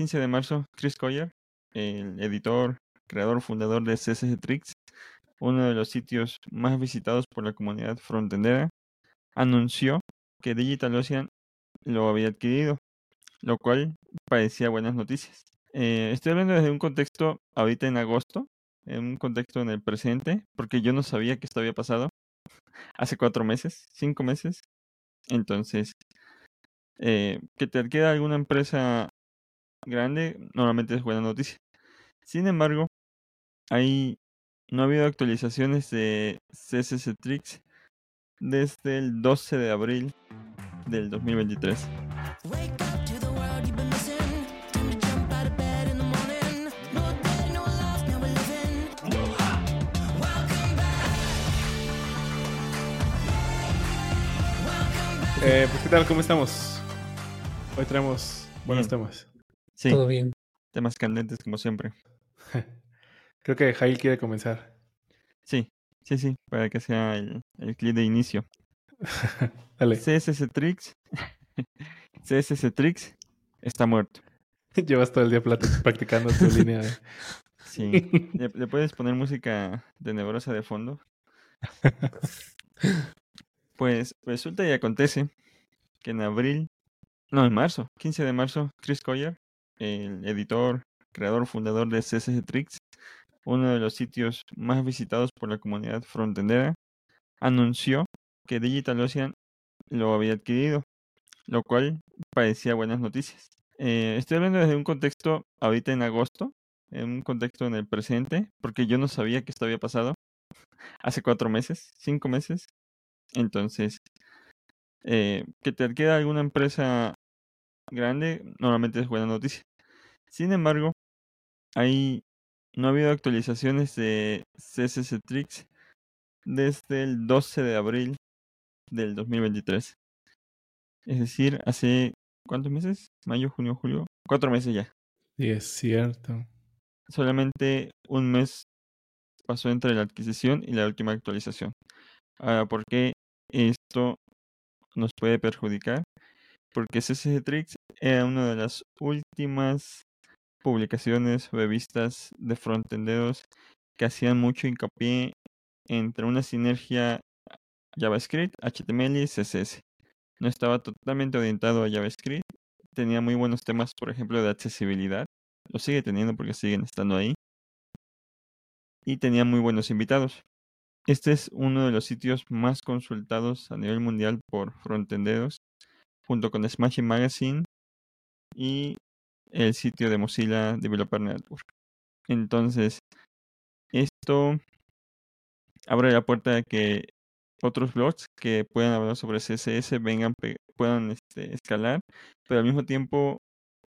15 de marzo, Chris Coyer, el editor, creador, fundador de CSS Tricks, uno de los sitios más visitados por la comunidad frontendera, anunció que DigitalOcean lo había adquirido, lo cual parecía buenas noticias. Eh, estoy hablando desde un contexto ahorita en agosto, en un contexto en el presente, porque yo no sabía que esto había pasado hace cuatro meses, cinco meses. Entonces, eh, que te adquiera alguna empresa grande, normalmente es buena noticia. Sin embargo, hay, no ha habido actualizaciones de CSS Tricks desde el 12 de abril del 2023. Eh, pues, ¿qué tal? ¿Cómo estamos? Hoy traemos buenos Bien. temas. Sí, Todo bien. temas candentes como siempre. Creo que Jail quiere comenzar. Sí, sí, sí, para que sea el, el clip de inicio. Dale. CSS Tricks, CSS Tricks está muerto. Llevas todo el día practicando tu línea. de- Sí. ¿Le, le puedes poner música tenebrosa de fondo? Pues resulta y acontece que en abril, no, en marzo, 15 de marzo, Chris Coyer, el editor, creador, fundador de CSS Tricks, uno de los sitios más visitados por la comunidad frontendera, anunció que DigitalOcean lo había adquirido, lo cual parecía buenas noticias. Eh, estoy hablando desde un contexto ahorita en agosto, en un contexto en el presente, porque yo no sabía que esto había pasado hace cuatro meses, cinco meses. Entonces, eh, que te adquiera alguna empresa grande, normalmente es buena noticia. Sin embargo, hay, no ha habido actualizaciones de CSS Tricks desde el 12 de abril del 2023. Es decir, hace, ¿cuántos meses? Mayo, junio, julio. Cuatro meses ya. Y es cierto. solamente un mes pasó entre la adquisición y la última actualización. Ahora, ¿por qué esto nos puede perjudicar? Porque CSS Tricks era una de las últimas publicaciones, revistas de frontenderos que hacían mucho hincapié entre una sinergia JavaScript, HTML y CSS. No estaba totalmente orientado a JavaScript. Tenía muy buenos temas, por ejemplo, de accesibilidad lo sigue teniendo porque siguen estando ahí. Y tenía muy buenos invitados. Este es uno de los sitios más consultados a nivel mundial por frontenderos, junto con Smashing Magazine y el sitio de Mozilla Developer Network. Entonces, esto abre la puerta a que otros blogs que puedan hablar sobre CSS vengan, puedan este, escalar, pero al mismo tiempo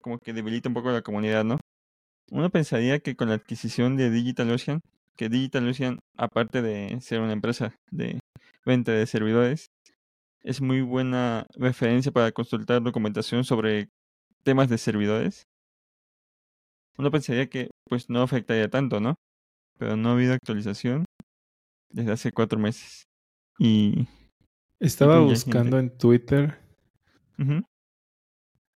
como que debilita un poco la comunidad, ¿no? Uno pensaría que con la adquisición de DigitalOcean, que DigitalOcean, aparte de ser una empresa de venta de servidores, es muy buena referencia para consultar documentación sobre temas de servidores. Uno pensaría que pues no afectaría tanto, ¿no? Pero no ha habido actualización desde hace cuatro meses. Y Estaba buscando en Twitter.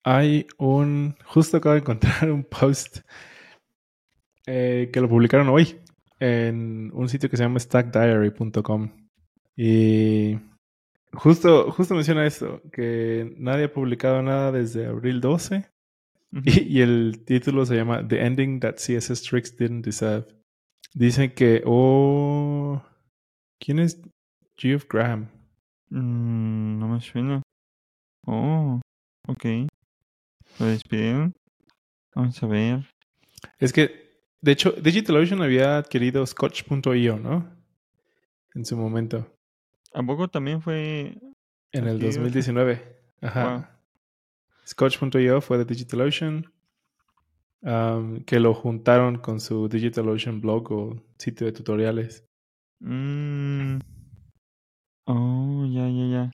Hay un. Justo acabo de encontrar un post eh, que lo publicaron hoy en un sitio que se llama stackdiary.com. Y justo, justo menciona esto: que nadie ha publicado nada desde abril 12. ujú. Y, y el título se llama The Ending That CSS Tricks Didn't Deserve. Dicen que. Oh. ¿Quién es Geoff Graham? Mm, no me suena. Oh, ok. ¿Lo despidieron? Vamos a ver. Es que, de hecho, DigitalOcean había adquirido Scotch.io, ¿no? En su momento, ¿A poco también fue en el Adquirido. 2019. Ajá. Scotch.io fue de DigitalOcean, que lo juntaron con su DigitalOcean blog o sitio de tutoriales. Mm. Oh, ya, ya, ya.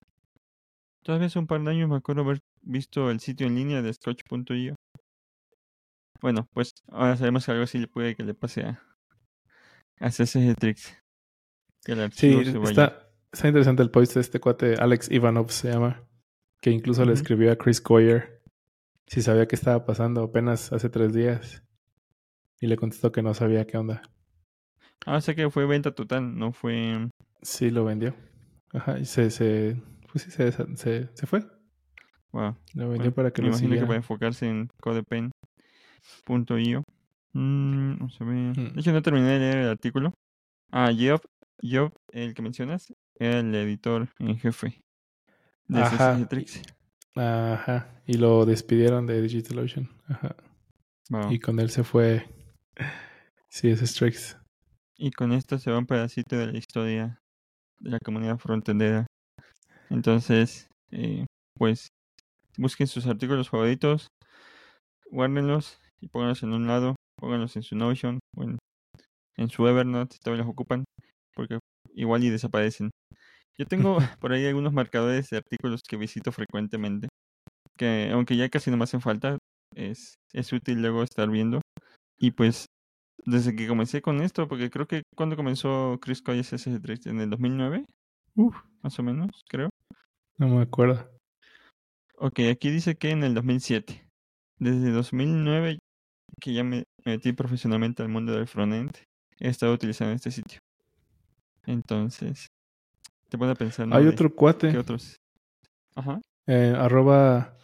Todavía hace un par de años me acuerdo haber visto el sitio en línea de Scotch.io. Bueno, pues ahora sabemos que algo así le puede que le pase a, a CSS Tricks. Que el Sí, archivo se vaya. está, está interesante el post de este cuate, Alex Ivanov se llama, que incluso le escribió a Chris Coyer si sabía qué estaba pasando apenas hace tres días. Y le contestó que no sabía qué onda. Ah, o sea que fue venta total, no fue... Sí, lo vendió. Ajá, y se, se, pues sí, se, se, se fue. Wow. Lo vendió Bueno, para que me lo imagino que para enfocarse en codepen.io. Mm, a ver. Mm. De hecho, no terminé de leer el artículo. Ah, Job, Job, el que mencionas, era el editor en jefe de Ajá. Ajá. Y lo despidieron de DigitalOcean. Ajá. Wow. Y con él se fue CSS Tricks. Y con esto se va un pedacito de la historia de la comunidad frontendera. Entonces, eh, pues, busquen sus artículos favoritos, guárdenlos y pónganlos en un lado, pónganlos en su Notion o en, en su Evernote si todavía los ocupan, porque igual y desaparecen. Yo tengo por ahí algunos marcadores de artículos que visito frecuentemente, que aunque ya casi no me hacen falta, es, es útil luego estar viendo. Y pues, desde que comencé con esto, porque creo que cuando comenzó Chris Coyes SS3 en el 2009, Uf, más o menos, creo. no me acuerdo. Ok, aquí dice que en el 2007. Desde 2009 que ya me metí profesionalmente al mundo del frontend, he estado utilizando este sitio. Entonces, te puedo pensar, ¿no? Hay otro cuate, ¿Qué otros? Ajá. eh, arroba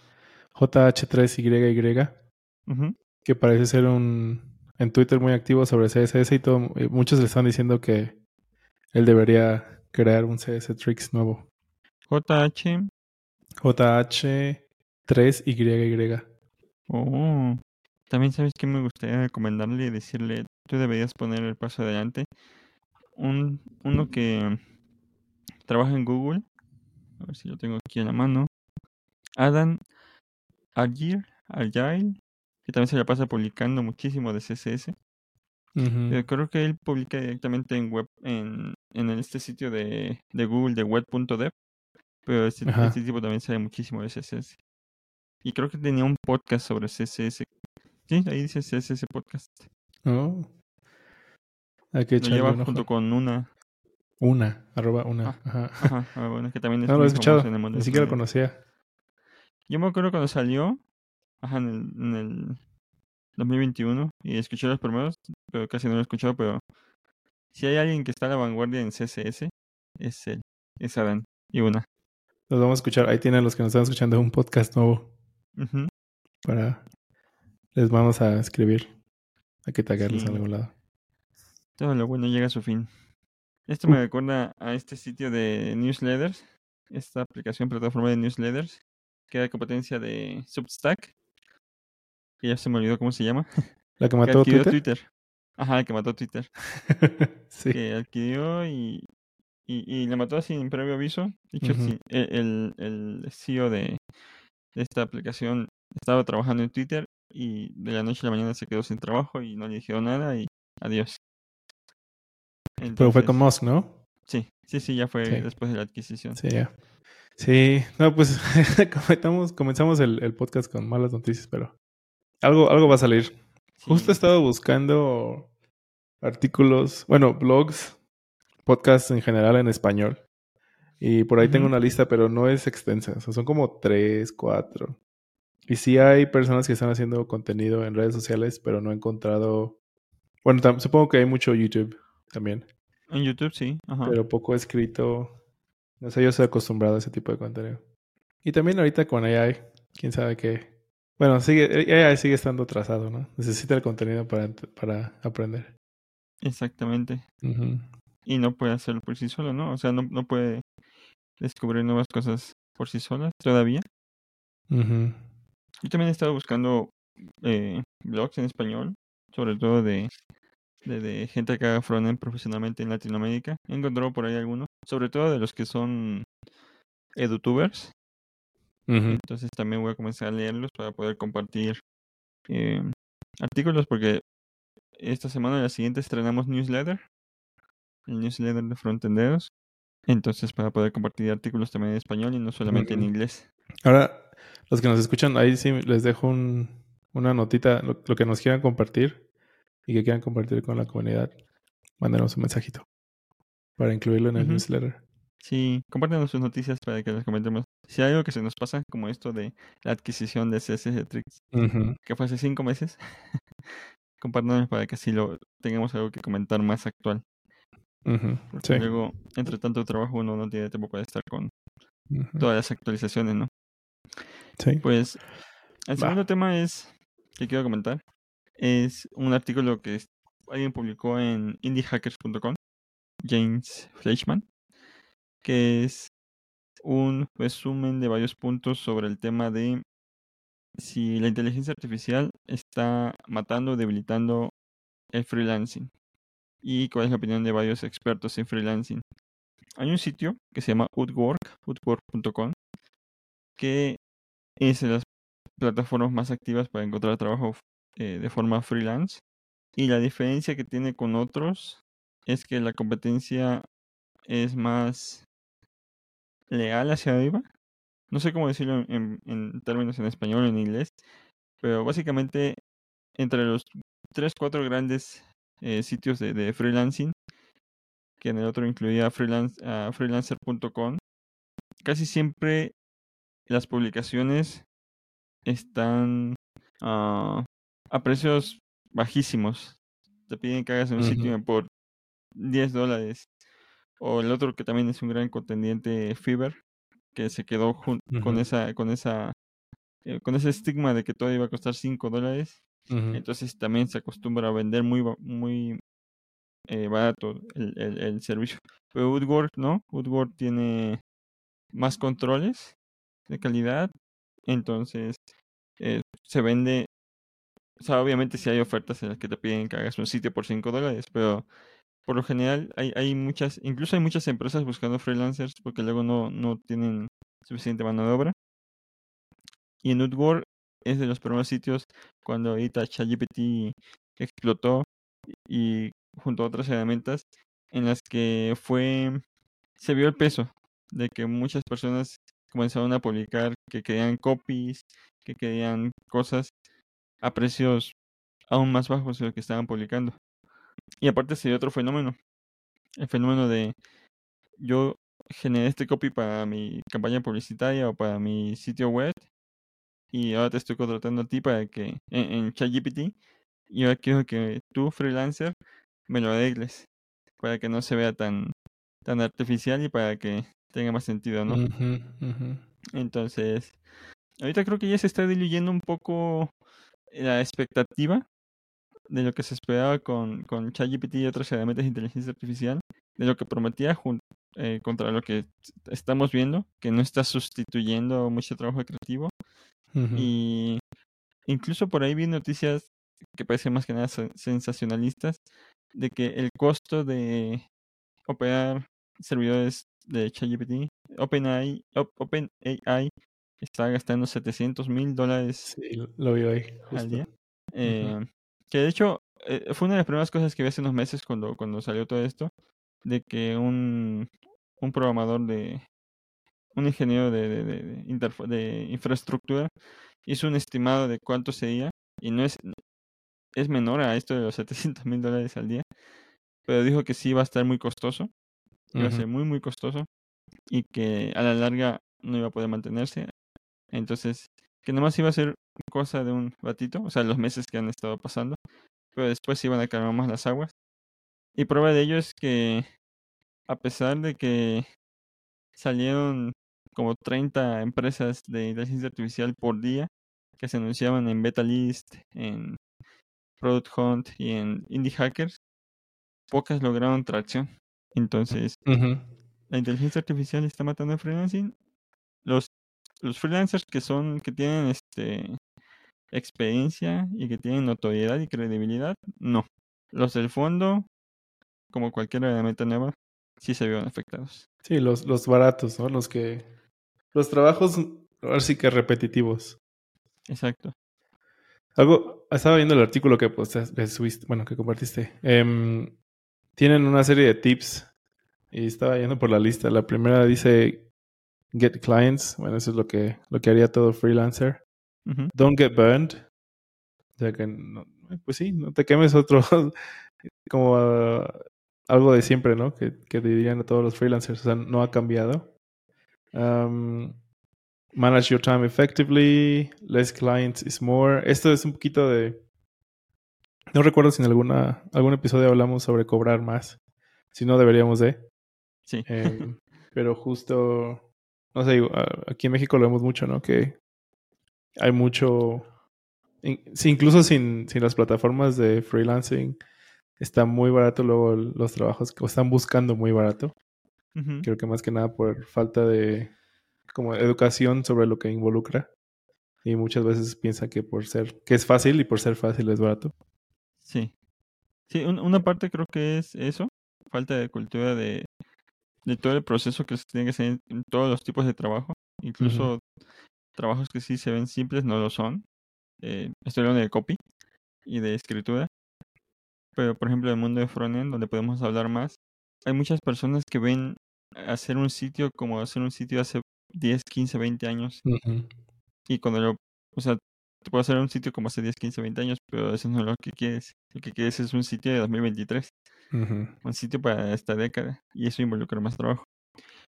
JH3YY, ujú. que parece ser un en Twitter muy activo sobre CSS y todo. y muchos le están diciendo que él debería crear un CSS Tricks nuevo. JH. JH3YY. Oh. También sabes que me gustaría recomendarle y decirle, tú deberías poner el paso adelante. Un, uno que trabaja en Google. A ver si lo tengo aquí en la mano. Adam Agir, Agile, que también se la pasa publicando muchísimo de CSS. Ujú. Pero creo que él publica directamente en web, en, en este sitio de, de Google de web.dev. Pero este, este tipo también sabe muchísimo de CSS. Y creo que tenía un podcast sobre CSS. Sí, ahí dice CSS Podcast. Oh. Hay que Lo lleva junto con una. Una, arroba una. Ah, Ajá. Ajá, ah, bueno, que también es No lo he escuchado, en el mundo ni siquiera lo conocía. Yo me acuerdo cuando salió, ajá, en el, en el 2021, y escuché los primeros, pero casi no lo he escuchado, pero si hay alguien que está a la vanguardia en CSS, es él, es Adán, y una. Los vamos a escuchar. Ahí tienen los que nos están escuchando un podcast nuevo Ujú, para... Les vamos a escribir. Hay que tagarles Sí. en algún lado. Todo lo bueno llega a su fin. Esto Uh. me recuerda a este sitio de newsletters, esta aplicación plataforma de newsletters, que da competencia de Substack, que ya se me olvidó cómo se llama, ¿La que que mató adquirió Twitter? Twitter. Ajá, que mató Twitter. sí. que adquirió y, y, y la mató sin previo aviso. De hecho, el, el, el CEO de, de esta aplicación estaba trabajando en Twitter y de la noche a la mañana se quedó sin trabajo y no le dijeron nada y adiós. Pero fue con Musk, ¿no? Sí, sí, sí, ya fue Sí. después de la adquisición. Sí, ya. Sí, no, pues comenzamos, comenzamos el, el podcast con malas noticias, pero algo, algo va a salir. Justo he estado buscando artículos, bueno, blogs, podcasts en general en español. Y por ahí tengo una lista, pero no es extensa. O sea, son como tres, cuatro. Y sí hay personas que están haciendo contenido en redes sociales, pero no he encontrado... Bueno, supongo que hay mucho YouTube también, En YouTube sí, ajá. pero poco escrito. No sé, yo estoy acostumbrado a ese tipo de contenido. Y también ahorita con AI, quién sabe qué. Bueno, sigue, AI sigue estando atrasado, ¿no? Necesita el contenido para, para aprender. Exactamente. Y no puede hacerlo por sí solo, ¿no? O sea, no, no puede descubrir nuevas cosas por sí solas todavía. Yo también he estado buscando eh, blogs en español, sobre todo de, de, de gente que haga frontend profesionalmente en Latinoamérica. He encontrado por ahí algunos, sobre todo de los que son edutubers. Entonces también voy a comenzar a leerlos para poder compartir eh, artículos porque esta semana y la siguiente estrenamos newsletter, el newsletter de frontenderos. Entonces para poder compartir artículos también en español y no solamente en inglés. Ahora, los que nos escuchan, ahí sí les dejo un- una notita, lo, lo que nos quieran compartir y que quieran compartir con la comunidad. Mándenos un mensajito para incluirlo en el newsletter. Sí, compártanos sus noticias para que las comentemos. si hay algo que se nos pasa, como esto de la adquisición de CSS Tricks, que fue hace cinco meses, compártanos para que así lo tengamos algo que comentar más actual. Sí. luego, entre tanto trabajo, uno no tiene tiempo para estar con todas las actualizaciones, ¿no? Sí. Pues el Va. segundo tema es que quiero comentar es un artículo que alguien publicó en indiehackers.com, James Fleischman, que es un resumen de varios puntos sobre el tema de si la inteligencia artificial está matando o debilitando el freelancing y cuál es la opinión de varios expertos en freelancing. Hay un sitio que se llama Woodwork, woodwork.com, que es de las plataformas más activas para encontrar trabajo eh, de forma freelance. Y la diferencia que tiene con otros es que la competencia es más leal hacia arriba. No sé cómo decirlo en, términos en español o en inglés, pero básicamente entre los 3, 4 grandes eh, sitios de, freelancing, que en el otro incluía freelance, uh, freelancer.com, casi siempre las publicaciones están uh, a precios bajísimos. Te piden que hagas un Ujú. sitio por 10 dólares. O el otro que también es un gran contendiente, Fiverr, que se quedó con esa, con esa, eh, con ese estigma de que todo iba a costar 5 dólares. Entonces también se acostumbra a vender muy, muy eh, barato el, el- el servicio. Pero Woodwork no, Woodwork tiene más controles de calidad. Entonces eh, se vende, o sea, obviamente si hay ofertas en las que te piden que hagas un sitio por 5 dólares, pero por lo general hay, hay muchas, incluso hay muchas empresas buscando freelancers porque luego no, no tienen suficiente mano de obra. Y en Woodwork es de los primeros sitios cuando ahorita ChatGPT explotó y junto a otras herramientas en las que fue se vio el peso de que muchas personas comenzaron a publicar que querían copies, que querían cosas a precios aún más bajos de lo que estaban publicando. Y aparte se dio otro fenómeno, el fenómeno de yo generé este copy para mi campaña publicitaria o para mi sitio web y ahora te estoy contratando a ti para que en, en ChatGPT y ahora quiero que tú freelancer me lo arregles para que no se vea tan tan artificial y para que tenga más sentido, ¿no? Entonces, ahorita creo que ya se está diluyendo un poco la expectativa de lo que se esperaba con, con ChatGPT y otras herramientas de inteligencia artificial, de lo que prometía eh, contra lo que estamos viendo, que no está sustituyendo mucho trabajo creativo. Y incluso por ahí vi noticias que parecen más que nada sen- sensacionalistas, de que el costo de operar servidores de ChatGPT, OpenAI, Op- OpenAI está gastando 700 mil dólares Sí, lo vi hoy, al día. Eh, que de hecho eh, fue una de las primeras cosas que vi hace unos meses cuando, cuando salió todo esto, de que un, un programador de, un ingeniero de, de, de, de infraestructura hizo un estimado de cuánto sería y no es, es menor a esto de los 700 mil dólares al día, pero dijo que sí iba a estar muy costoso, iba a ser muy muy costoso y que a la larga no iba a poder mantenerse. Entonces, que nomás iba a ser cosa de un ratito, o sea, los meses que han estado pasando, pero después iban a calmar más las aguas. Y prueba de ello es que, a pesar de que salieron como 30 empresas de inteligencia artificial por día que se anunciaban en Beta List, en Product Hunt y en Indie Hackers, pocas lograron tracción. Entonces, la inteligencia artificial está matando el freelancing. Los, los freelancers que son, que tienen este experiencia y que tienen notoriedad y credibilidad, no. Los del fondo, como cualquier herramienta nueva, sí se vieron afectados. Sí, los, los baratos, ¿no? Los que. Los trabajos, ahora sí que repetitivos. Exacto. Algo. Estaba viendo el artículo que pues, subiste, bueno, que compartiste. Em, tienen una serie de tips y estaba yendo por la lista. La primera dice get clients. Bueno, eso es lo que, lo que haría todo freelancer. Don't get burned. O sea que, no- pues sí, no te quemes otro. como ah, algo de siempre, ¿no? Que, que dirían a todos los freelancers. O sea, no ha cambiado. Am, manage your time effectively, less clients is more. Esto es un poquito de... No recuerdo si en alguna, algún episodio hablamos sobre cobrar más. Si no, deberíamos de. Sí. Em, pero justo, no sé, aquí en México lo vemos mucho, ¿no? Que hay mucho... Incluso sin, sin las plataformas de freelancing, está muy barato luego los trabajos, o están buscando muy barato. Creo que más que nada por falta de como educación sobre lo que involucra. Y muchas veces piensa que por ser, que es fácil y por ser fácil es barato. Sí. Sí, un- una parte creo que es eso, falta de cultura de, de todo el proceso que se tiene que hacer en- todos los tipos de trabajo, incluso trabajos que sí se ven simples no lo son. Eh, estoy hablando de copy y de escritura, pero por ejemplo en el mundo de frontend, donde podemos hablar más, hay muchas personas que ven hacer un sitio como hacer un sitio hace 10, 15, 20 años y cuando lo, o sea, te puedo hacer un sitio como hace 10, 15, 20 años, pero eso no es lo que quieres. Lo que quieres es un sitio de 2023, Un sitio para esta década, y eso involucra más trabajo.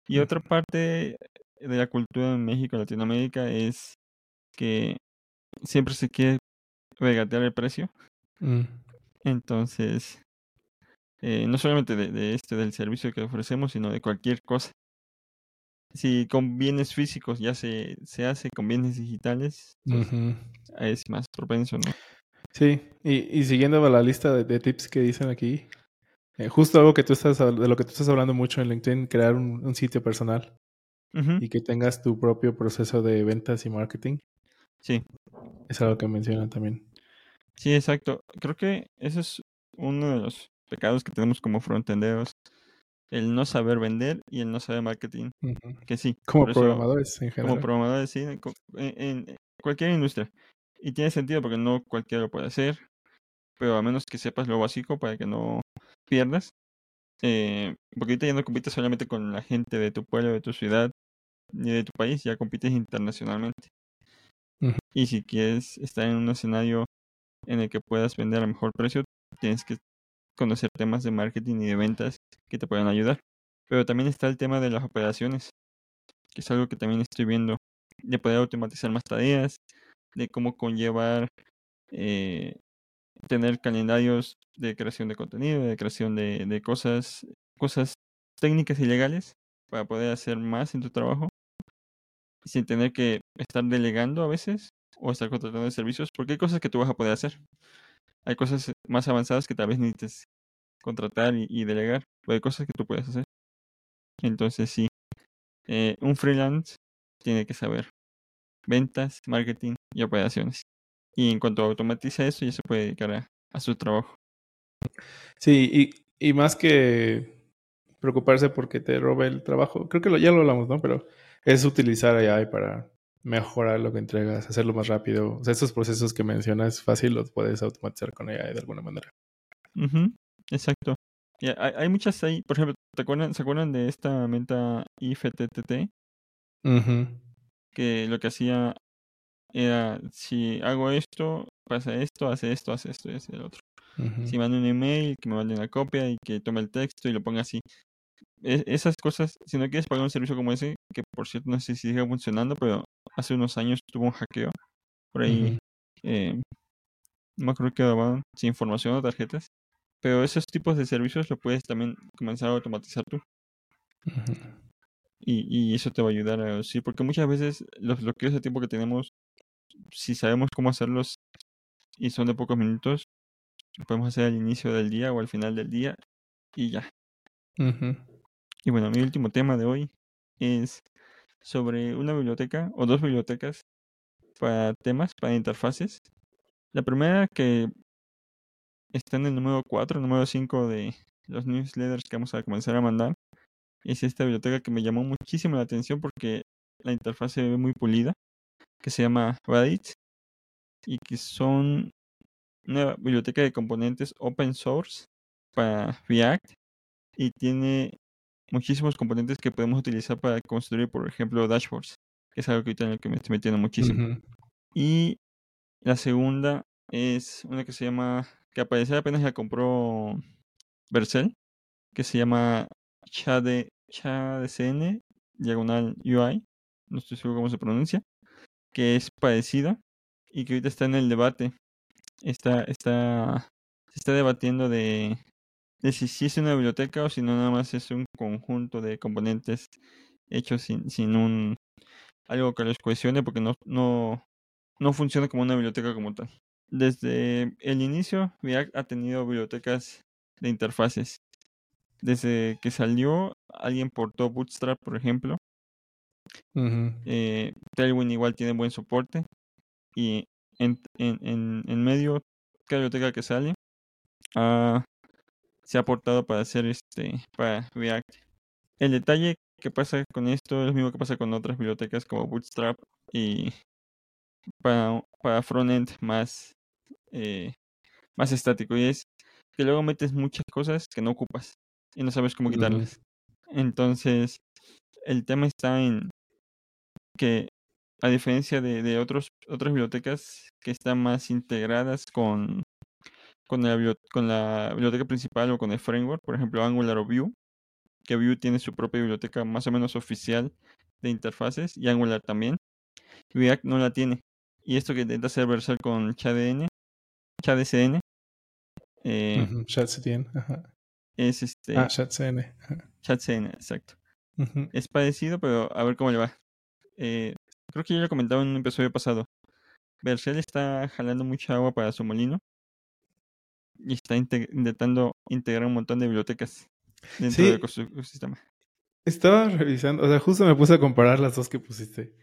Y otra parte de la cultura en México, Latinoamérica, es que siempre se quiere regatear el precio. Mm. Entonces, eh, no solamente de, de este, del servicio que ofrecemos, sino de cualquier cosa. Si con bienes físicos ya se, se hace con bienes digitales, pues, es más propenso, ¿no? Sí, y, y siguiendo la lista de, de tips que dicen aquí, eh, justo algo que tú estás, de lo que tú estás hablando mucho en LinkedIn, crear un, un sitio personal y que tengas tu propio proceso de ventas y marketing, Sí, es algo que mencionan también. sí, exacto. Creo que ese es uno de los pecados que tenemos como frontenderos, el no saber vender y el no saber marketing. Que sí, Como eso, programadores en como general. programadores, sí, en cualquier industria. Y tiene sentido porque no cualquiera lo puede hacer, pero a menos que sepas lo básico para que no pierdas. Eh, porque ahorita ya no compites solamente con la gente de tu pueblo, de tu ciudad, ni de tu país, ya compites internacionalmente. Y si quieres estar en un escenario en el que puedas vender a mejor precio, tienes que conocer temas de marketing y de ventas que te puedan ayudar. Pero también está el tema de las operaciones, que es algo que también estoy viendo, de poder automatizar más tareas, de cómo conllevar eh, tener calendarios de creación de contenido, de creación de, de cosas, cosas técnicas y legales para poder hacer más en tu trabajo sin tener que estar delegando a veces o estar contratando servicios, porque hay cosas que tú vas a poder hacer. Hay cosas más avanzadas que tal vez necesites contratar y, delegar, pero hay cosas que tú puedes hacer. Entonces sí, eh, un freelance tiene que saber ventas, marketing y operaciones. Y en cuanto automatiza eso, ya se puede dedicar a, a su trabajo. Sí, y, y más que preocuparse porque te robe el trabajo, creo que lo, ya lo hablamos, ¿no? Pero es utilizar AI para mejorar lo que entregas, hacerlo más rápido. O sea, estos procesos que mencionas fácil los puedes automatizar con AI de alguna manera. Ujú, exacto. Y hay, hay muchas ahí, por ejemplo, ¿te acuerdan, ¿se acuerdan de esta menta IFTTT? Ujú, Que lo que hacía era, si hago esto, pasa esto, hace esto, hace esto y hace el otro. Si mando un email, que me mande una copia y que tome el texto y lo ponga así. E- esas cosas, si no quieres pagar un servicio como ese, que por cierto no sé si sigue funcionando, pero hace unos años tuvo un hackeo. Por ahí, ujú, eh, no me acuerdo que daban sin información o tarjetas. Pero esos tipos de servicios lo puedes también comenzar a automatizar tú. ujú. Y, y eso te va a ayudar a reducir, porque muchas veces los bloqueos de tiempo que tenemos, si sabemos cómo hacerlos y son de pocos minutos, lo podemos hacer al inicio del día o al final del día y ya. Y bueno, mi último tema de hoy es sobre una biblioteca o dos bibliotecas para temas, para interfaces. La primera que está en el número 4, número 5 de los newsletters que vamos a comenzar a mandar. Es esta biblioteca que me llamó muchísimo la atención porque la interfaz se ve muy pulida, que se llama Radit y que son una biblioteca de componentes open source para React y tiene muchísimos componentes que podemos utilizar para construir, por ejemplo, dashboards, que es algo que ahorita en el que me estoy metiendo muchísimo. Y la segunda es una que se llama, que aparece apenas la compró Vercel, que se llama ChadeCN, diagonal UI, no estoy seguro cómo se pronuncia, que es parecido y que ahorita está en el debate. Está, está, se está debatiendo de, de si, si es una biblioteca o si no nada más es un conjunto de componentes hechos sin, sin un algo que los cohesione porque no, no, no funciona como una biblioteca como tal. Desde el inicio, React ha tenido bibliotecas de interfaces. Desde que salió, alguien portó Bootstrap, por ejemplo. Ujú. Eh, Tailwind igual tiene buen soporte. Y en, en, en, en medio, cada biblioteca que sale ah, se ha portado para hacer este para React. El detalle que pasa con esto es lo mismo que pasa con otras bibliotecas como Bootstrap y para, para frontend más, eh, más estático. Y es que luego metes muchas cosas que no ocupas y no sabes cómo quitarlas. Entonces, el tema está en que a diferencia de, de otros, otras bibliotecas que están más integradas con, con, la, bibli- con la biblioteca principal o con el framework, por ejemplo Angular o Vue, que Vue tiene su propia biblioteca más o menos oficial de interfaces y Angular también, React no la tiene. Y esto que intenta hacer Vercel con CHADN, CHADCN, eh, Ujú. ChatCDN. Ajá. Es este Ah, ChatCN. Ajá. ChatCN, exacto. Ujú. Es parecido, pero a ver cómo le va. Eh, creo que ya lo comentaba en un episodio pasado. Vercel está jalando mucha agua para su molino y está inte- intentando integrar un montón de bibliotecas dentro Sí. del ecosistema. Estaba revisando, o sea, justo me puse a comparar las dos que pusiste.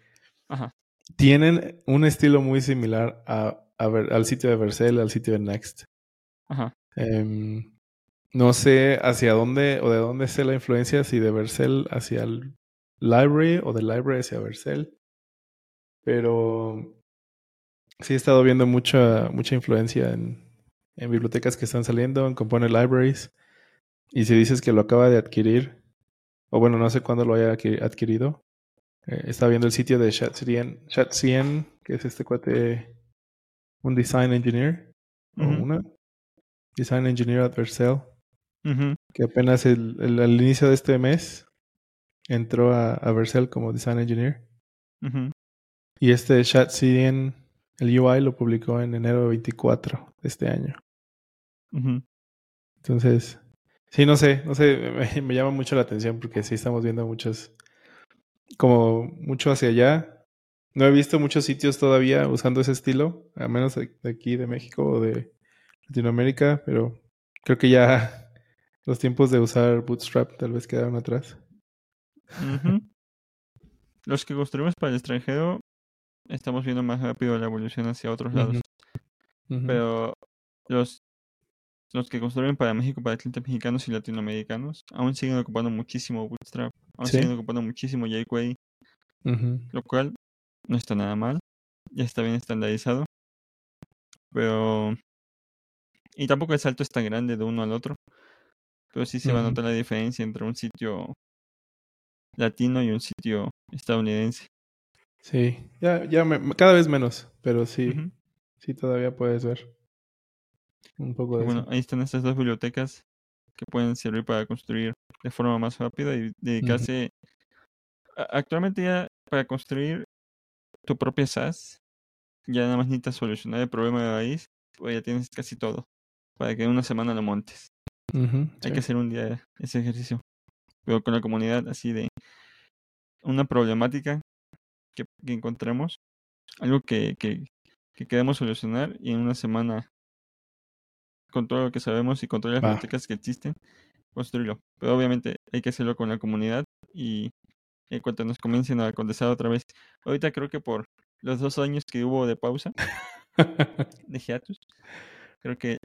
Ajá. Tienen un estilo muy similar a, a ver, al sitio de Vercel, al sitio de Next. Ajá. Em, no sé hacia dónde o de dónde sea la influencia, si de Vercel hacia el library o de library hacia Vercel. Pero sí he estado viendo mucha, mucha influencia en, en bibliotecas que están saliendo, en Component Libraries. Y si dices que lo acaba de adquirir, o bueno, no sé cuándo lo haya adqui- adquirido, eh, estaba viendo el sitio de ChatCN, que es este cuate, un design engineer, o una design engineer at Vercel, Que apenas el, el- al inicio de este mes entró a, a Vercel como design engineer. Y este ChatCN, el UI lo publicó en enero 24 de este año. Entonces, sí, no sé, no sé, me, me llama mucho la atención porque sí estamos viendo muchos, como mucho hacia allá. No he visto muchos sitios todavía usando ese estilo, a menos de de aquí de México o de Latinoamérica, pero creo que ya los tiempos de usar Bootstrap tal vez quedaron atrás. Los que construimos para el extranjero estamos viendo más rápido la evolución hacia otros lados. Pero los, los que construyen para México, para clientes mexicanos y latinoamericanos, aún siguen ocupando muchísimo Bootstrap. Aún Sí. siguen ocupando muchísimo jQuery, lo cual no está nada mal. Ya está bien estandarizado. Pero... Y tampoco el salto es tan grande de uno al otro. Pero sí se va a notar la diferencia entre un sitio latino y un sitio estadounidense. Sí, ya, ya me- cada vez menos, pero sí, sí todavía puedes ver un poco de bueno, eso. ahí están estas dos bibliotecas que pueden servir para construir de forma más rápida y dedicarse. a- Actualmente ya para construir tu propia SaaS, ya nada más necesitas solucionar el problema de raíz, pues ya tienes casi todo. Para que en una semana lo montes. Hay sí. que hacer un día ese ejercicio. Pero con la comunidad así de una problemática que, que encontremos, algo que, que, que queremos solucionar y en una semana, con todo lo que sabemos y con todas las bibliotecas que existen, construirlo. Pero obviamente hay que hacerlo con la comunidad y en cuanto nos comiencen a contestar otra vez. Ahorita creo que por los dos años que hubo de pausa, de hiatus, creo que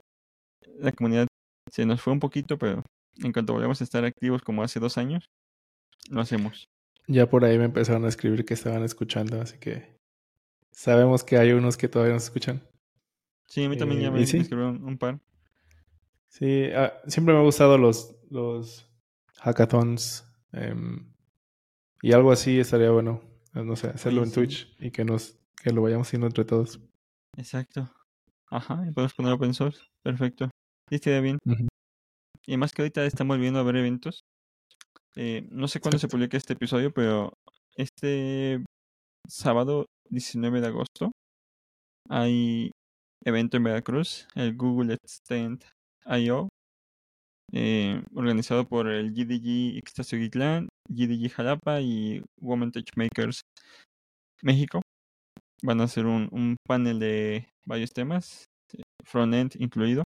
la comunidad se nos fue un poquito, pero en cuanto volvamos a estar activos como hace dos años, lo hacemos. ya por ahí me empezaron a escribir que estaban escuchando, así que sabemos que hay unos que todavía nos escuchan. Sí, a mí también Eh, ya ¿y me, sí? escribieron un par. Sí, ah, siempre me han gustado los, los hackathons em, y algo así estaría bueno, eh, no sé, hacerlo en sí. Twitch y que nos que lo vayamos haciendo entre todos. Exacto. Ajá, y podemos poner open source. Perfecto. Sí, estaría bien. Y además que ahorita estamos volviendo a ver eventos. Eh, no sé cuándo se publica este episodio, pero este sábado 19 de agosto hay evento en Veracruz, el Google Extend I.O., eh, organizado por el GDG Ixtasio Gitlán, GDG Jalapa y Women Touch Makers México. Van a hacer un, un panel de varios temas, front-end incluido.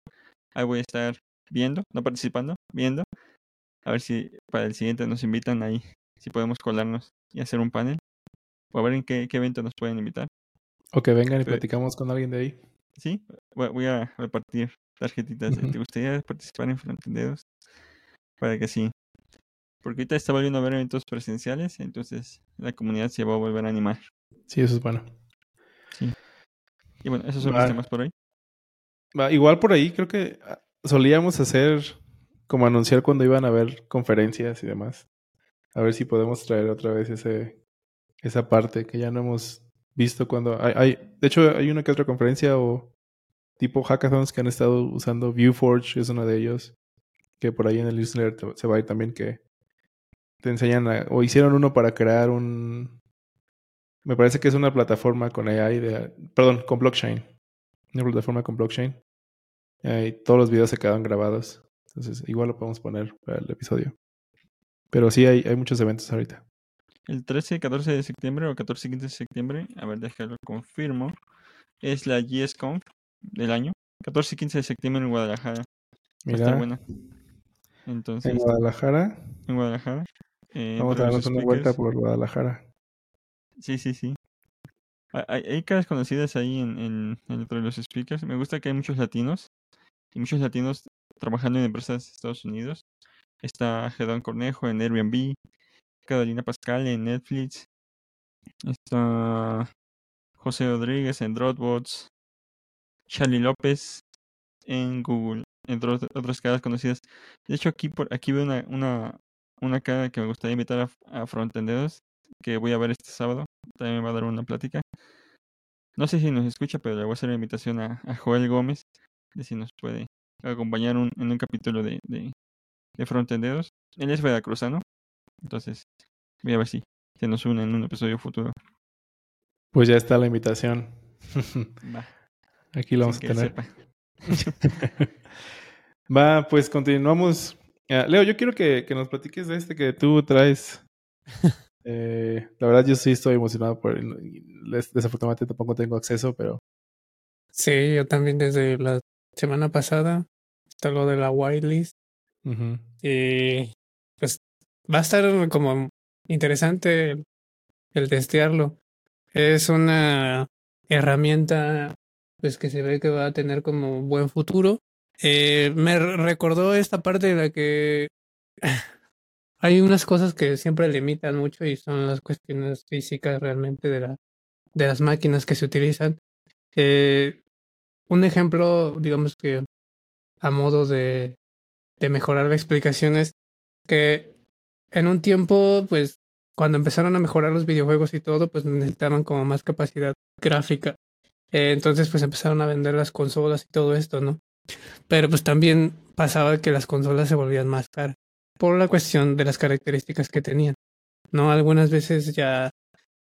Ahí voy a estar viendo, no participando, viendo. A ver si para el siguiente nos invitan ahí, si podemos colarnos y hacer un panel. O a ver en qué, qué evento nos pueden invitar. O que vengan y platicamos con alguien de ahí. Sí, voy a repartir tarjetitas. ¿Te gustaría participar en Frontendedos? Para que sí. Porque ahorita está volviendo a ver eventos presenciales, entonces la comunidad se va a volver a animar. Sí, eso es bueno. Sí. Y bueno, esos son los temas por hoy. Igual por ahí creo que ah, solíamos hacer como anunciar cuando iban a haber conferencias y demás. A ver si podemos traer otra vez ese esa parte que ya no hemos visto cuando hay, hay de hecho hay una que otra conferencia o tipo hackathons que han estado usando Viewforge es uno de ellos que por ahí en el newsletter se va a ir también que te enseñan o hicieron uno para crear un me parece que es una plataforma con AI de perdón con blockchain una plataforma con blockchain y todos los videos se quedan grabados entonces igual lo podemos poner para el episodio pero sí hay, hay muchos eventos ahorita el 13 y 14 de septiembre o 14 y 15 de septiembre, a ver, déjalo confirmo, es la GSConf del año. 14 y 15 de septiembre en Guadalajara. Mira. buena. Entonces, en Guadalajara. En Guadalajara. Eh, Vamos a darnos una vuelta por Guadalajara. Sí, sí, sí. Hay, hay caras conocidas ahí en, en, entre los speakers. Me gusta que hay muchos latinos. Y muchos latinos trabajando en empresas de Estados Unidos. Está Gedón Cornejo en Airbnb. Carolina Pascal en Netflix. Está José Rodríguez en Dropbox. Charlie López en Google, entre otras caras conocidas. De hecho, aquí por aquí veo una, una, una cara que me gustaría invitar a, a que voy a ver este sábado. También me va a dar una plática. No sé si nos escucha, pero le voy a hacer la invitación a Joel Gómez, de si nos puede acompañar un, en un capítulo de, de, de Frontenderos. Él es veracruzano, entonces voy a ver si se nos une en un episodio futuro. Pues ya está la invitación. Va. Aquí lo vamos a tener. Va, pues continuamos. Ah, Leo, yo quiero que, que, nos platiques de este que tú traes. eh, la verdad, yo sí estoy emocionado por Desafortunadamente tampoco tengo acceso, pero. Sí, yo también desde la semana pasada está lo de la whitelist. Y pues va a estar como interesante el, el testearlo. Es una herramienta pues que se ve que va a tener como buen futuro. Eh, me recordó esta parte de la que hay unas cosas que siempre limitan mucho y son las cuestiones físicas realmente de, la, de las máquinas que se utilizan. Eh, un ejemplo, digamos que a modo de, mejorar la explicación es que en un tiempo, pues cuando empezaron a mejorar los videojuegos y todo, pues necesitaban como más capacidad gráfica. Eh, entonces, pues empezaron a vender las consolas y todo esto, ¿no? Pero pues también pasaba que las consolas se volvían más caras por la cuestión de las características que tenían. ¿No? Algunas veces ya,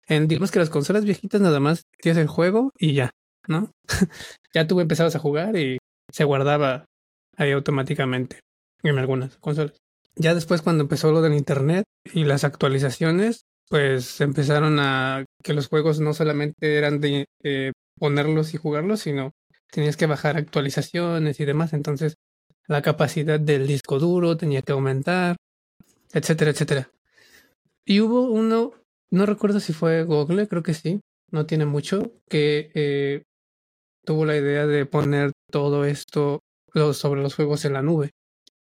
en, digamos que las consolas viejitas nada más tienes el juego y ya, ¿no? ya tú empezabas a jugar y se guardaba ahí automáticamente en algunas consolas. Ya después cuando empezó lo del internet y las actualizaciones, pues empezaron a que los juegos no solamente eran de eh, ponerlos y jugarlos, sino tenías que bajar actualizaciones y demás. Entonces, la capacidad del disco duro tenía que aumentar, etcétera, etcétera. Y hubo uno, no recuerdo si fue Google, creo que sí, no tiene mucho, que eh, tuvo la idea de poner todo esto sobre los juegos en la nube.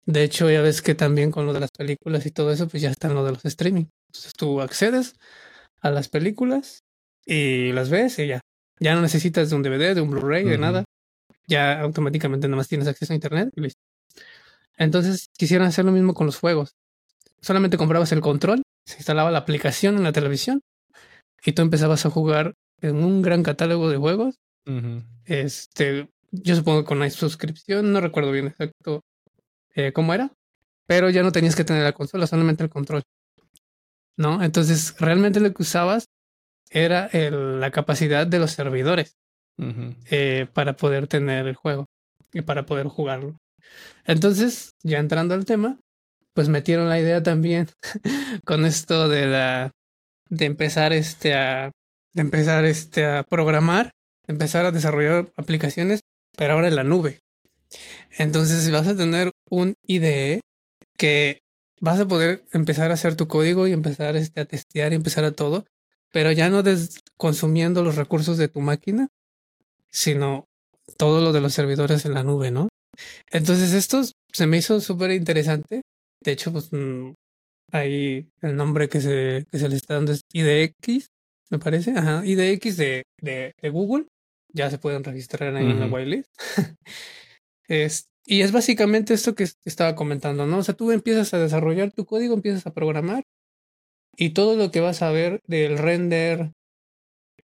De hecho, ya ves que también con lo de las películas y todo eso, pues ya están lo de los streaming. Entonces tú accedes a las películas y las ves y ya. Ya no necesitas de un DVD, de un Blu-ray, de nada. Ya automáticamente nada más tienes acceso a internet y listo. Entonces quisieron hacer lo mismo con los juegos. Solamente comprabas el control, se instalaba la aplicación en la televisión y tú empezabas a jugar en un gran catálogo de juegos. Este, yo supongo con una suscripción, no recuerdo bien exacto eh, cómo era, pero ya no tenías que tener la consola, solamente el control. ¿no? Entonces, realmente lo que usabas era la capacidad de los servidores eh, para poder tener el juego y para poder jugarlo. Entonces, ya entrando al tema, pues metieron la idea también con esto de la de empezar este a de empezar este a programar, empezar a desarrollar aplicaciones, pero ahora en la nube. Entonces vas a tener un IDE que vas a poder empezar a hacer tu código y empezar este, a testear y empezar a todo, pero ya no consumiendo los recursos de tu máquina, sino todo lo de los servidores en la nube, ¿no? Entonces esto se me hizo súper interesante. De hecho, pues mm, ahí el nombre que se, que se le está dando es IDX, me parece. Ajá, IDX de, de, de Google. Ya se pueden registrar ahí en la whitelist. es, y es básicamente esto que estaba comentando, ¿no? O sea, tú empiezas a desarrollar tu código, empiezas a programar y todo lo que vas a ver del render,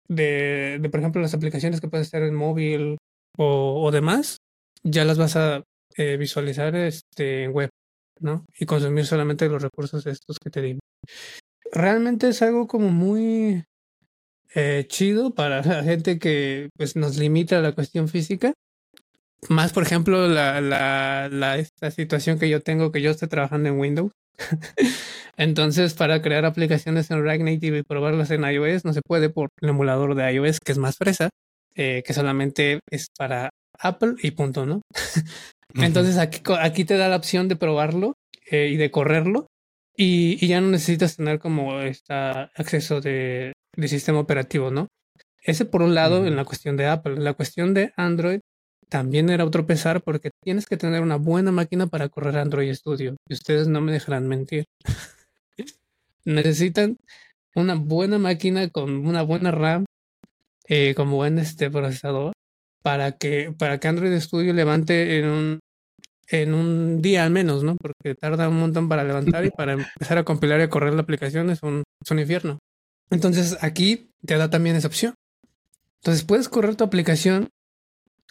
de, de por ejemplo, las aplicaciones que puedes hacer en móvil o, o demás, ya las vas a eh, visualizar este, en web, ¿no? Y consumir solamente los recursos estos que te digo. Realmente es algo como muy eh, chido para la gente que pues, nos limita la cuestión física. Más, por ejemplo, la, la, la, esta situación que yo tengo, que yo estoy trabajando en Windows. Entonces, para crear aplicaciones en React Native y probarlas en iOS, no se puede por el emulador de iOS, que es más fresa, eh, que solamente es para Apple y punto, ¿no? Entonces aquí, aquí te da la opción de probarlo eh, y de correrlo y, y, ya no necesitas tener como este acceso de, de, sistema operativo, ¿no? Ese por un lado en la cuestión de Apple. La cuestión de Android también era otro pesar porque tienes que tener una buena máquina para correr Android Studio y ustedes no me dejarán mentir. Necesitan una buena máquina con una buena RAM, eh, con buen este procesador para que, para que Android Studio levante en un, en un día al menos, ¿no? Porque tarda un montón para levantar y para empezar a compilar y a correr la aplicación es un, es un infierno. Entonces aquí te da también esa opción. Entonces puedes correr tu aplicación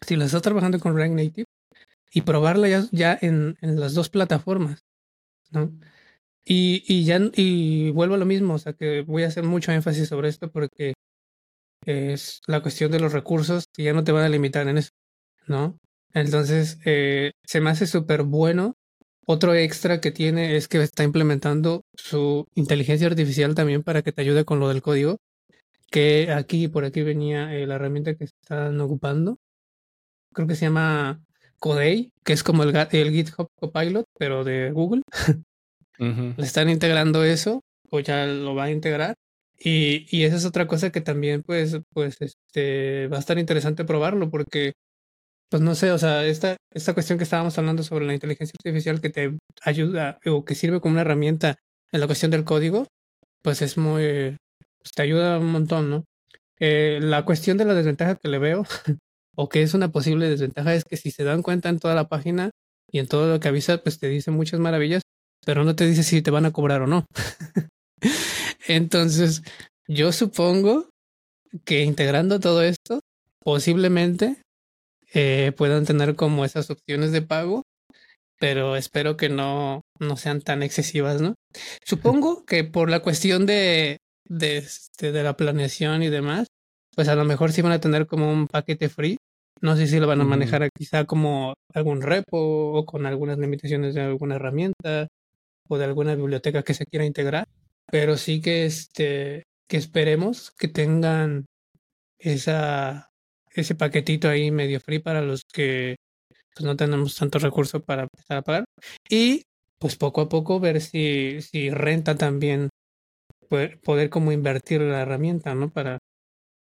si la estás trabajando con React Native y probarla ya, ya en, en, las dos plataformas, ¿no? Y, y ya y vuelvo a lo mismo, o sea que voy a hacer mucho énfasis sobre esto porque es la cuestión de los recursos que ya no te van a limitar en eso, ¿no? Entonces, eh, se me hace súper bueno. Otro extra que tiene es que está implementando su inteligencia artificial también para que te ayude con lo del código. Que aquí, por aquí venía eh, la herramienta que están ocupando. Creo que se llama Codey, que es como el, el GitHub Copilot, pero de Google. Le están integrando eso, o ya lo va a integrar. Y, y esa es otra cosa que también, pues, pues, este, va a estar interesante probarlo, porque, pues, no sé, o sea, esta, esta cuestión que estábamos hablando sobre la inteligencia artificial que te ayuda o que sirve como una herramienta en la cuestión del código, pues es muy, pues, te ayuda un montón, ¿no? Eh, la cuestión de la desventaja que le veo, o que es una posible desventaja, es que si se dan cuenta en toda la página y en todo lo que avisa, pues te dice muchas maravillas, pero no te dice si te van a cobrar o no. Entonces, yo supongo que integrando todo esto, posiblemente eh, puedan tener como esas opciones de pago, pero espero que no, no sean tan excesivas, ¿no? Supongo que por la cuestión de, de, este, de la planeación y demás, pues a lo mejor sí van a tener como un paquete free. No sé si lo van a manejar quizá como algún repo o con algunas limitaciones de alguna herramienta o de alguna biblioteca que se quiera integrar pero sí que este que esperemos que tengan esa ese paquetito ahí medio free para los que pues, no tenemos tantos recursos para empezar a pagar. Y pues poco a poco ver si si renta también poder, poder como invertir la herramienta no para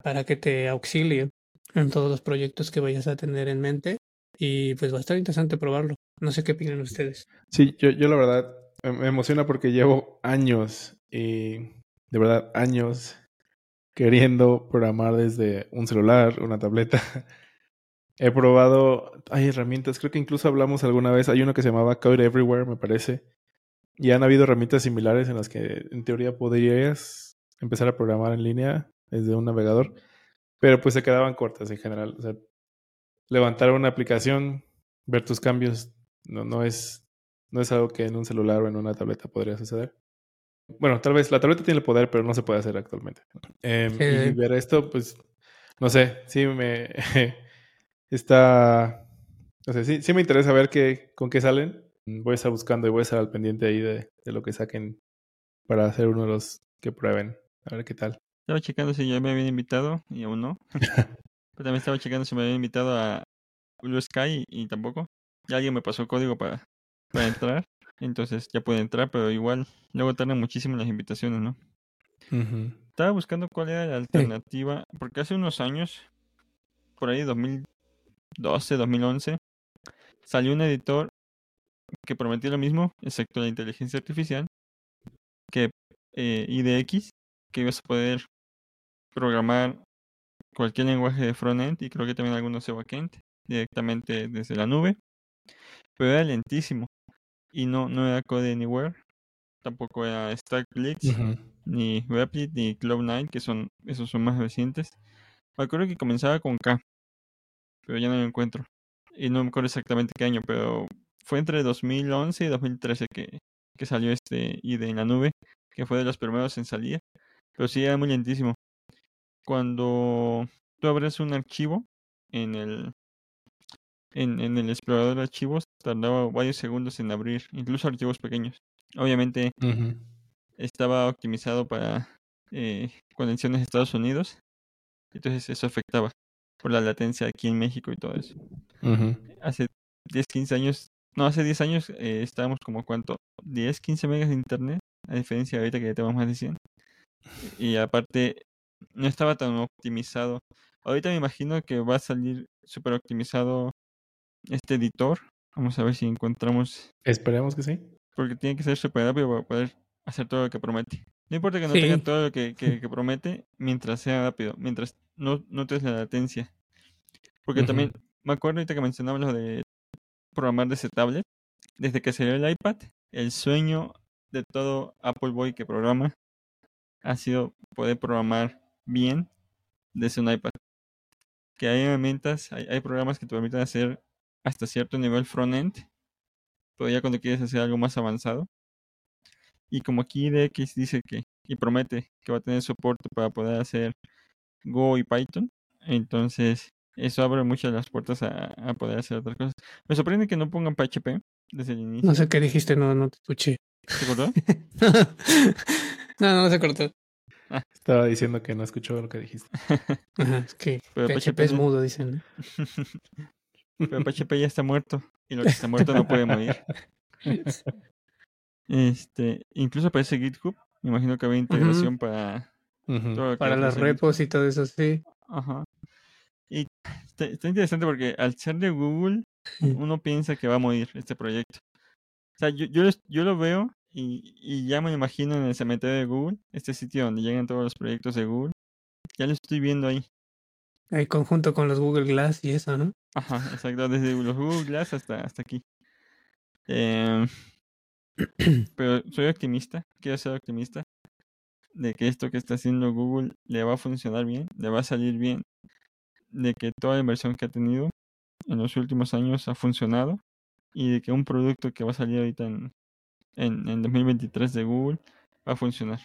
para que te auxilie en todos los proyectos que vayas a tener en mente. Y pues va a estar interesante probarlo. No sé qué opinan ustedes. Sí yo yo la verdad me emociona porque llevo años y de verdad años queriendo programar desde un celular, una tableta. He probado, hay herramientas, creo que incluso hablamos alguna vez, hay uno que se llamaba Code Everywhere, me parece. Y han habido herramientas similares en las que en teoría podrías empezar a programar en línea desde un navegador, pero pues se quedaban cortas en general. O sea, levantar una aplicación, ver tus cambios, no, no, es, no es algo que en un celular o en una tableta podría suceder. Bueno, tal vez la tableta tiene el poder, pero no se puede hacer actualmente. Em, y ver esto, pues, no sé, sí me está, no sé, sí, sí me interesa ver qué, con qué salen. Voy a estar buscando y voy a estar al pendiente ahí de, de lo que saquen para hacer uno de los que prueben. A ver qué tal. Estaba checando si ya me habían invitado y aún no. Pero también estaba checando si me habían invitado a Blue Sky y, tampoco. Ya alguien me pasó el código para, para entrar. Entonces ya puede entrar, pero igual luego tardan muchísimo las invitaciones, ¿no? Estaba buscando cuál era la alternativa, porque hace unos años, por ahí 2012, 2011, salió un editor que prometía lo mismo, excepto la inteligencia artificial, que eh, IDX, que ibas a poder programar cualquier lenguaje de frontend y creo que también algunos de backend directamente desde la nube, pero era lentísimo y no, no era Code Anywhere, tampoco era Stack Blitz, ni Replit, ni Cloud9, que son, esos son más recientes. Me acuerdo que comenzaba con K, pero ya no lo encuentro. Y no me acuerdo exactamente qué año, pero fue entre 2011 y 2013 que, que salió este IDE en la nube, que fue de los primeros en salir. Pero sí era muy lentísimo. Cuando tú abres un archivo en el, en, en el explorador de archivos, tardaba varios segundos en abrir, incluso archivos pequeños. Obviamente estaba optimizado para eh, conexiones de Estados Unidos, entonces eso afectaba por la latencia aquí en México y todo eso. Hace 10, 15 años, no, hace 10 años eh, estábamos como cuánto, 10, 15 megas de internet, a diferencia de ahorita que ya tenemos más de 100. Y aparte, no estaba tan optimizado. Ahorita me imagino que va a salir súper optimizado este editor. Vamos a ver si encontramos. Esperemos que sí. Porque tiene que ser súper rápido para poder hacer todo lo que promete. No importa que no tenga todo lo que, que, promete mientras sea rápido, mientras no notes la latencia. Porque también me acuerdo ahorita que mencionaba lo de programar desde tablet. Desde que salió el iPad, el sueño de todo Apple Boy que programa ha sido poder programar bien desde un iPad. Que hay herramientas, hay, programas que te permiten hacer hasta cierto nivel front-end, pero ya cuando quieres hacer algo más avanzado. Y como aquí DX dice que, y promete que va a tener soporte para poder hacer Go y Python, entonces eso abre muchas las puertas a, poder hacer otras cosas. Me sorprende que no pongan PHP desde el inicio. No sé qué dijiste, no, no te escuché. ¿Se cortó? no, no se cortó. Ah. Estaba diciendo que no escuchó lo que dijiste. es que PHP, es mudo, dicen. Pero PHP ya está muerto. Y lo que está muerto no puede morir. Este, incluso aparece GitHub. Me imagino que había integración para para las repos y todo eso, sí. Ajá. Y está, interesante porque al ser de Google, uno piensa que va a morir este proyecto. O sea, yo, yo, yo lo veo y, y, ya me imagino en el cementerio de Google, este sitio donde llegan todos los proyectos de Google. Ya lo estoy viendo ahí. Ahí conjunto con los Google Glass y eso, ¿no? Ajá, exacto, desde los Google Glass hasta, hasta aquí. Eh, pero soy optimista, quiero ser optimista de que esto que está haciendo Google le va a funcionar bien, le va a salir bien, de que toda la inversión que ha tenido en los últimos años ha funcionado y de que un producto que va a salir ahorita en, en, en 2023 de Google va a funcionar.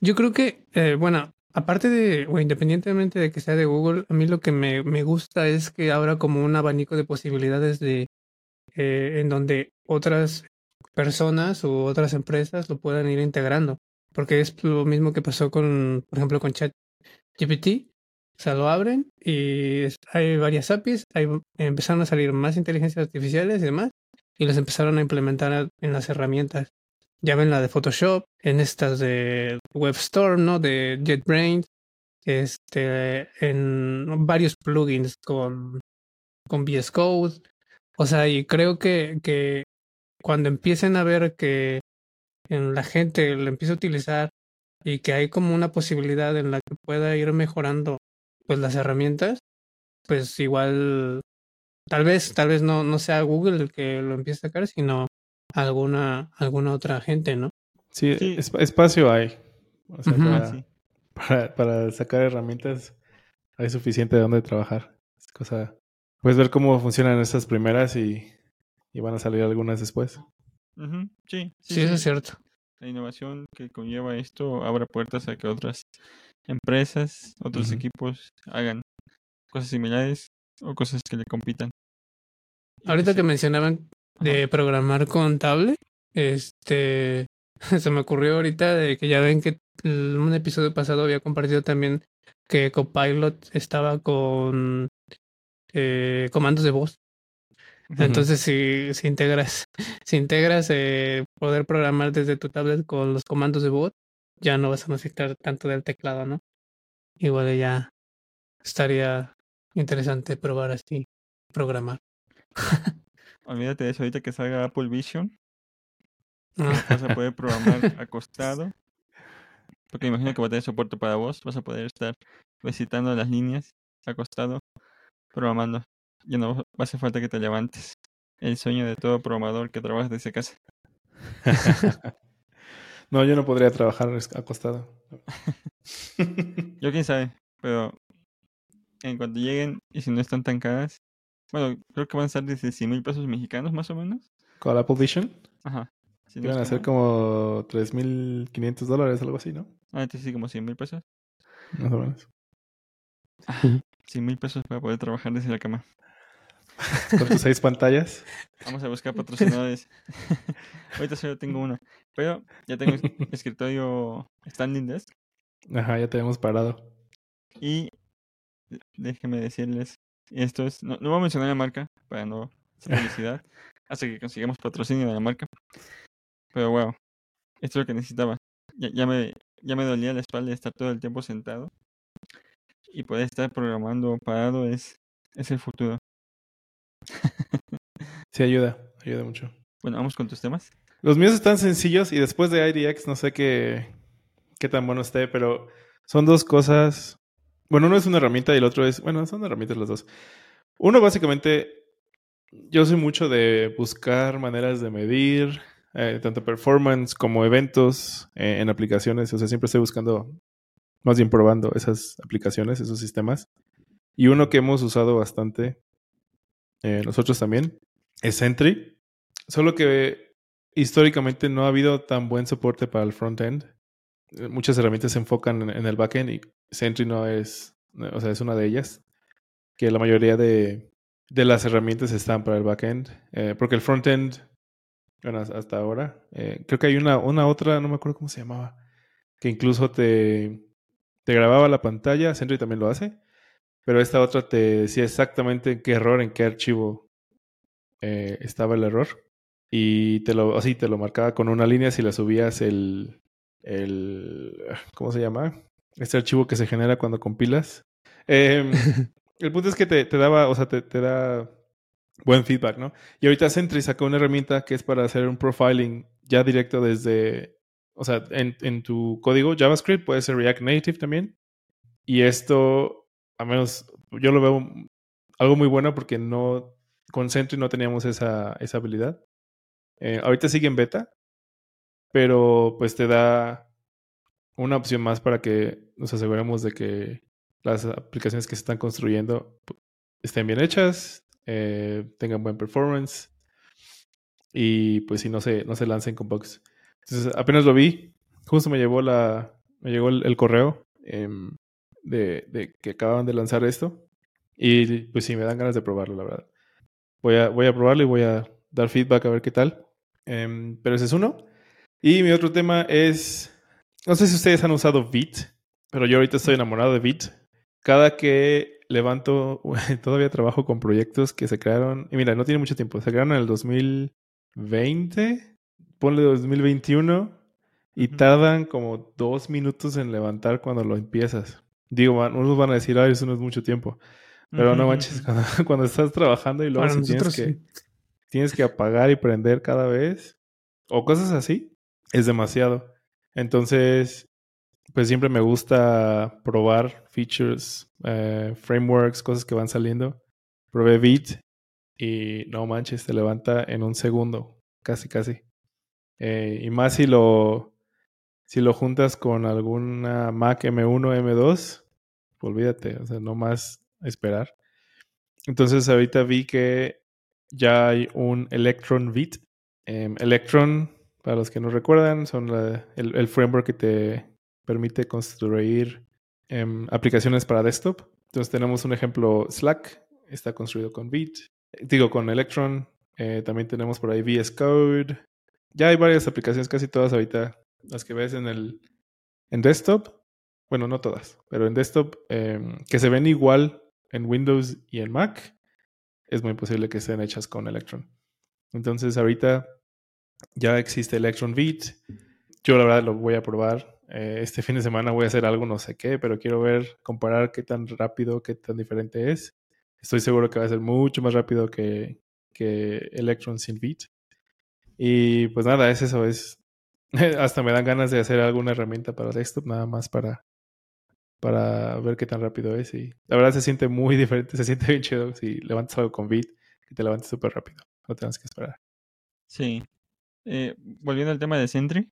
Yo creo que, eh, bueno, aparte de, o independientemente de que sea de Google, a mí lo que me, me gusta es que ahora como un abanico de posibilidades de eh, en donde otras personas u otras empresas lo puedan ir integrando. Porque es lo mismo que pasó con, por ejemplo, con ChatGPT. O sea, lo abren y hay varias APIs, hay, empezaron a salir más inteligencias artificiales y demás, y las empezaron a implementar en las herramientas. Ya ven la de Photoshop, en estas de WebStorm, ¿no? De JetBrains, este, en varios plugins con, con VS Code. O sea, y creo que, que cuando empiecen a ver que en la gente lo empieza a utilizar y que hay como una posibilidad en la que pueda ir mejorando pues las herramientas, pues igual tal vez, tal vez no, no sea Google el que lo empiece a sacar, sino alguna, alguna otra gente, ¿no? Sí, espacio hay. O sea, para, para, sacar herramientas hay suficiente de dónde trabajar. Es cosa. Puedes ver cómo funcionan esas primeras y y van a salir algunas después. sí, sí, eso es cierto. la innovación que conlleva esto abra puertas a que otras empresas, otros equipos hagan cosas similares o cosas que le compitan. Ahorita que mencionaban de programar con tablet, este se me ocurrió ahorita de que ya ven que en un episodio pasado había compartido también que Copilot estaba con eh, comandos de voz. Entonces, si, si integras, si integras eh, poder programar desde tu tablet con los comandos de voz, ya no vas a necesitar tanto del teclado, ¿no? Igual ya estaría interesante probar así, programar. Olvídate de eso, ahorita que salga Apple Vision, ah. vas a poder programar acostado. Porque imagino que va a tener soporte para vos, vas a poder estar visitando las líneas acostado, programando. Ya no va a hacer falta que te levantes. El sueño de todo programador que trabaja desde casa. no, yo no podría trabajar acostado. yo quién sabe, pero en cuanto lleguen y si no están tan caras, bueno, creo que van a estar desde 100 mil pesos mexicanos más o menos. ¿Con Apple Vision? Ajá. Si van a ser como 3.500 dólares, algo así, ¿no? Ah, entonces sí, como 100 mil pesos. Más o menos. 100 mil pesos para poder trabajar desde la cama. Con tus seis pantallas. Vamos a buscar patrocinadores. Ahorita solo tengo una. Pero ya tengo escritorio standing desk. Ajá, ya tenemos parado. Y déjenme decirles, esto es, no, no voy a mencionar la marca para no hacer publicidad, hasta que consigamos patrocinio de la marca. Pero wow, esto es lo que necesitaba. Ya, ya, me, ya me dolía la espalda de estar todo el tiempo sentado. Y poder estar programando parado es, es el futuro. Sí, ayuda, ayuda mucho. Bueno, vamos con tus temas. Los míos están sencillos y después de IDX no sé qué, qué tan bueno esté, pero son dos cosas. Bueno, uno es una herramienta y el otro es, bueno, son herramientas los dos. Uno básicamente, yo soy mucho de buscar maneras de medir eh, tanto performance como eventos eh, en aplicaciones. O sea, siempre estoy buscando, más bien probando esas aplicaciones, esos sistemas. Y uno que hemos usado bastante eh, nosotros también, es Sentry. Solo que históricamente no ha habido tan buen soporte para el front-end. Eh, muchas herramientas se enfocan en, el back-end y Sentry no es, o sea, es una de ellas. Que la mayoría de, de las herramientas están para el back-end. Eh, porque el front-end, bueno, hasta ahora, creo que hay una, una otra, no me acuerdo cómo se llamaba, que incluso te, te grababa la pantalla, Sentry también lo hace, pero esta otra te decía exactamente en qué error, en qué archivo eh, estaba el error. Y te lo, así te lo marcaba con una línea si la subías el, el ¿cómo se llama? Este archivo que se genera cuando compilas. Em, el punto es que te, te daba, o sea, te, te, da buen feedback, ¿no? Y ahorita Sentry sacó una herramienta que es para hacer un profiling ya directo desde, o sea, en, en tu código JavaScript, puede ser React Native también. Y esto a menos yo lo veo algo muy bueno porque no con Sentry no teníamos esa, esa habilidad. Eh, ahorita sigue en beta, pero pues te da una opción más para que nos aseguremos de que las aplicaciones que se están construyendo estén bien hechas, eh, tengan buen performance y pues si no se, no se lancen con bugs. Entonces apenas lo vi, justo me llevó la, me llegó el, correo. Em, de, que acaban de lanzar esto. Y pues sí, me dan ganas de probarlo, la verdad. Voy a, voy a probarlo y voy a dar feedback a ver qué tal. Em, pero ese es uno. Y mi otro tema es, no sé si ustedes han usado Vit, pero yo ahorita estoy enamorado de Vit. Cada que levanto, todavía trabajo con proyectos que se crearon, y mira, no tiene mucho tiempo, se crearon en el 2020, ponle 2021, y tardan como dos minutos en levantar cuando lo empiezas. Digo, unos van a decir, ay, eso no es mucho tiempo. Pero no manches, cuando, estás trabajando y luego tienes, que, tienes que apagar y prender cada vez, o cosas así, es demasiado. Entonces, pues siempre me gusta probar features, eh, frameworks, cosas que van saliendo. Probé Beat y no manches, te levanta en un segundo, casi, casi. Eh, y más si lo, si lo juntas con alguna Mac M1, M2, olvídate, o sea, no más esperar. Entonces ahorita vi que ya hay un Electron Vit. Em, Electron Para los que no recuerdan, son el, framework que te permite construir em, aplicaciones para desktop. Entonces tenemos un ejemplo Slack, está construido con Vite, digo con Electron. Eh, también tenemos por ahí VS Code. Ya hay varias aplicaciones, casi todas ahorita, las que ves en el en desktop. Bueno, no todas, pero en desktop em, que se ven igual en Windows y en Mac, es muy posible que estén hechas con Electron. Entonces ahorita ya existe Electron Beat. Yo la verdad lo voy a probar. Eh, este fin de semana voy a hacer algo, no sé qué, pero quiero ver, comparar qué tan rápido, qué tan diferente es. Estoy seguro que va a ser mucho más rápido que, que Electron sin Beat. Y pues nada, es eso, es... Hasta me dan ganas de hacer alguna herramienta para desktop, nada más para, para ver qué tan rápido es. Y la verdad se siente muy diferente, se siente bien chido si levantas algo con Beat, que te levantes súper rápido, no tienes que esperar. Sí, eh, volviendo al tema de Sentry.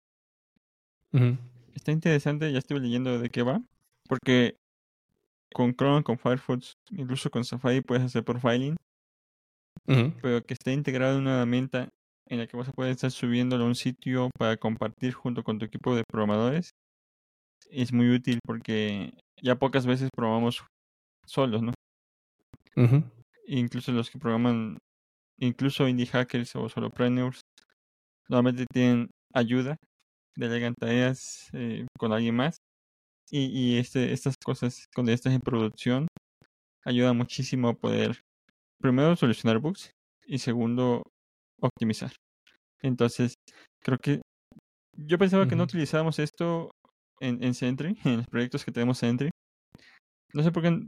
Está interesante, ya estuve leyendo de qué va. Porque con Chrome, con Firefox, incluso con Safari puedes hacer profiling. Pero que esté integrado en una herramienta en la que vas a poder estar subiéndolo a un sitio para compartir junto con tu equipo de programadores. Es muy útil porque ya pocas veces probamos solos, ¿no? Incluso los que programan, incluso indie hackers o solopreneurs, Normalmente tienen ayuda, delegan tareas eh, con alguien más. Y, y este, estas cosas, cuando estás en producción, ayuda muchísimo a poder, primero, solucionar bugs y segundo, optimizar. Entonces, creo que yo pensaba que no utilizábamos esto en, en Sentry, en los proyectos que tenemos Sentry. No sé por qué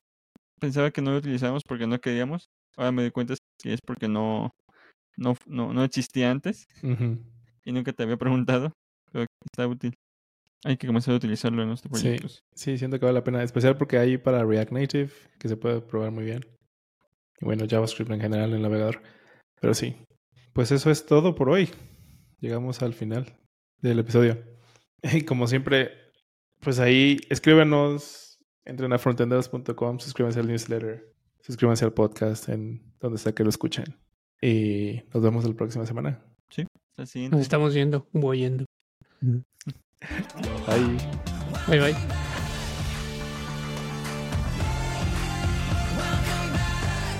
pensaba que no lo utilizábamos porque no queríamos. Ahora me doy cuenta que es porque no, no, no, no existía antes y nunca te había preguntado, pero está útil. Hay que comenzar a utilizarlo en nuestros proyectos. Sí, sí, siento que vale la pena, especial porque hay para React Native, que se puede probar muy bien. Y bueno, JavaScript en general en el navegador. Pero sí, pues eso es todo por hoy. Llegamos al final del episodio. Y como siempre, pues ahí escríbanos, entren a frontenders.com, suscríbanse al newsletter, suscríbanse al podcast en donde sea que lo escuchen. Y nos vemos la próxima semana. Sí, Nos estamos viendo, voy yendo. Bye. Bye bye.